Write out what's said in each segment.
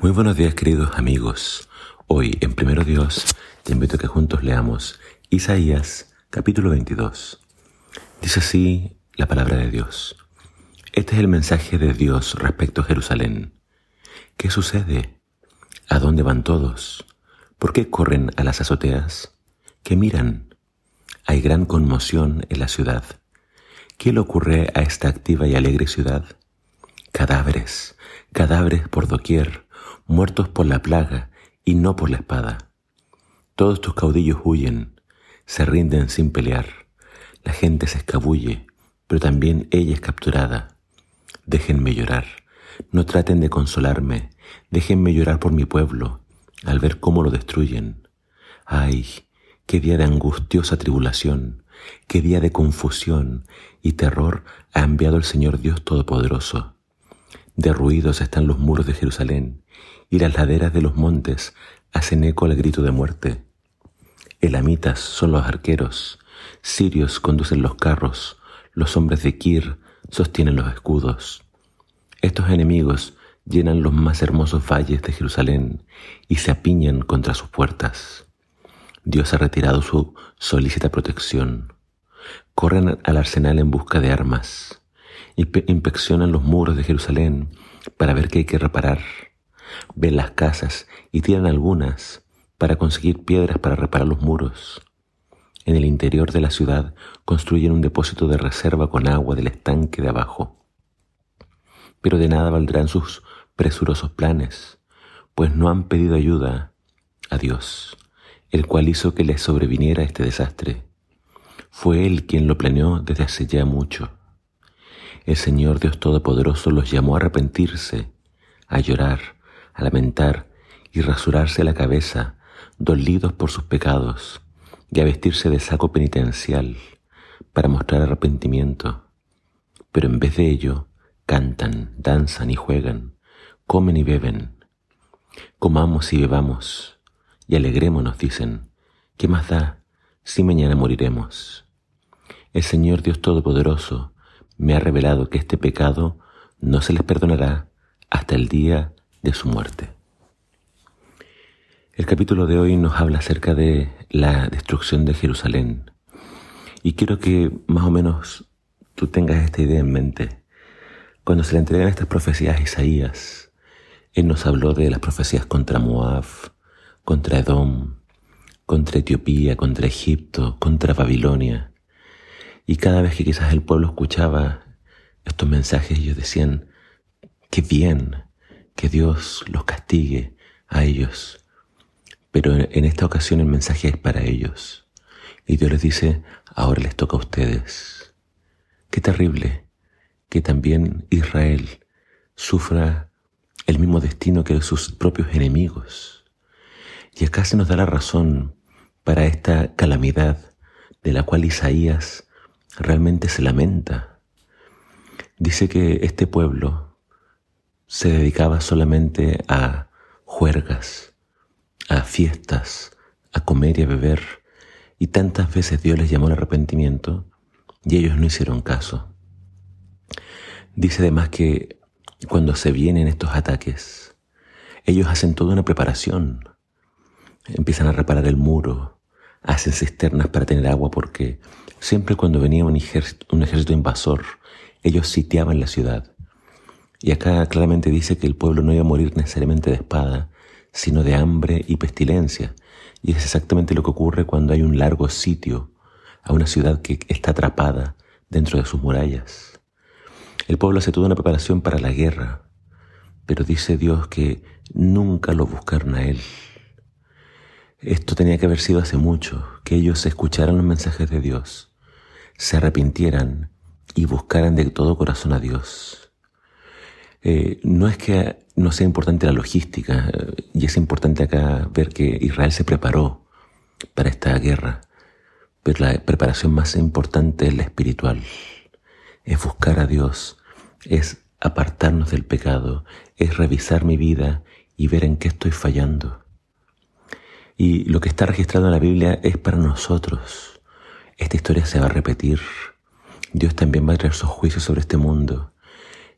Muy buenos días queridos amigos. Hoy en Primero Dios te invito a que juntos leamos Isaías capítulo 22. Dice así la palabra de Dios. Este es el mensaje de Dios respecto a Jerusalén. ¿Qué sucede? ¿A dónde van todos? ¿Por qué corren a las azoteas? ¿Qué miran? Hay gran conmoción en la ciudad. ¿Qué le ocurre a esta activa y alegre ciudad? Cadáveres, cadáveres por doquier muertos por la plaga y no por la espada. Todos tus caudillos huyen, se rinden sin pelear. La gente se escabulle, pero también ella es capturada. Déjenme llorar, no traten de consolarme, déjenme llorar por mi pueblo, al ver cómo lo destruyen. Ay, qué día de angustiosa tribulación, qué día de confusión y terror ha enviado el Señor Dios Todopoderoso. Derruidos están los muros de Jerusalén y las laderas de los montes hacen eco al grito de muerte. Elamitas son los arqueros, sirios conducen los carros, los hombres de Kir sostienen los escudos. Estos enemigos llenan los más hermosos valles de Jerusalén y se apiñan contra sus puertas. Dios ha retirado su solícita protección. Corren al arsenal en busca de armas. Inspeccionan los muros de Jerusalén para ver qué hay que reparar ven las casas y tiran algunas para conseguir piedras para reparar los muros. En el interior de la ciudad construyen un depósito de reserva con agua del estanque de abajo. Pero de nada valdrán sus presurosos planes, pues no han pedido ayuda a Dios, el cual hizo que les sobreviniera este desastre. Fue Él quien lo planeó desde hace ya mucho. El Señor Dios Todopoderoso los llamó a arrepentirse, a llorar, a lamentar y rasurarse la cabeza, dolidos por sus pecados, y a vestirse de saco penitencial para mostrar arrepentimiento. Pero en vez de ello, cantan, danzan y juegan, comen y beben. Comamos y bebamos, y alegrémonos, dicen. ¿Qué más da si mañana moriremos? El Señor Dios Todopoderoso me ha revelado que este pecado no se les perdonará hasta el día de su muerte. El capítulo de hoy nos habla acerca de la destrucción de Jerusalén y quiero que más o menos tú tengas esta idea en mente. Cuando se le entregan estas profecías a Isaías, él nos habló de las profecías contra Moab, contra Edom, contra Etiopía, contra Egipto, contra Babilonia. Y cada vez que quizás el pueblo escuchaba estos mensajes, ellos decían, qué bien, que Dios los castigue a ellos. Pero en esta ocasión el mensaje es para ellos. Y Dios les dice, ahora les toca a ustedes. Qué terrible que también Israel sufra el mismo destino que sus propios enemigos. Y acá se nos da la razón para esta calamidad de la cual Isaías realmente se lamenta. Dice que este pueblo se dedicaba solamente a juergas, a fiestas, a comer y a beber, y tantas veces Dios les llamó al arrepentimiento y ellos no hicieron caso. Dice además que cuando se vienen estos ataques, ellos hacen toda una preparación. Empiezan a reparar el muro, hacen cisternas para tener agua porque siempre cuando venía un ejército, un ejército invasor, ellos sitiaban la ciudad y acá claramente dice que el pueblo no iba a morir necesariamente de espada, sino de hambre y pestilencia. Y es exactamente lo que ocurre cuando hay un largo sitio a una ciudad que está atrapada dentro de sus murallas. El pueblo hace toda una preparación para la guerra, pero dice Dios que nunca lo buscaron a Él. Esto tenía que haber sido hace mucho, que ellos escucharan los mensajes de Dios, se arrepintieran y buscaran de todo corazón a Dios. Eh, no es que no sea importante la logística, y es importante acá ver que Israel se preparó para esta guerra, pero la preparación más importante es la espiritual, es buscar a Dios, es apartarnos del pecado, es revisar mi vida y ver en qué estoy fallando. Y lo que está registrado en la Biblia es para nosotros. Esta historia se va a repetir. Dios también va a traer sus juicios sobre este mundo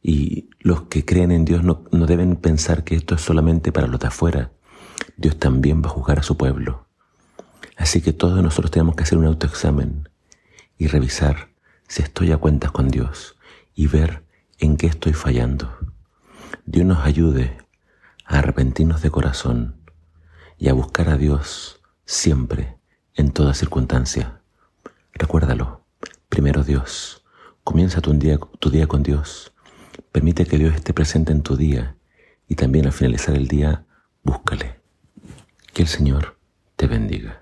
Y los que creen en Dios no, no deben pensar que esto es solamente para los de afuera. Dios también va a juzgar a su pueblo. Así que todos nosotros tenemos que hacer un autoexamen y revisar si estoy a cuentas con Dios y ver en qué estoy fallando. Dios nos ayude a arrepentirnos de corazón y a buscar a Dios siempre, en toda circunstancia. Recuérdalo, primero Dios. Comienza tu día, tu día con Dios. Permite que Dios esté presente en tu día y también al finalizar el día, búscale. Que el Señor te bendiga.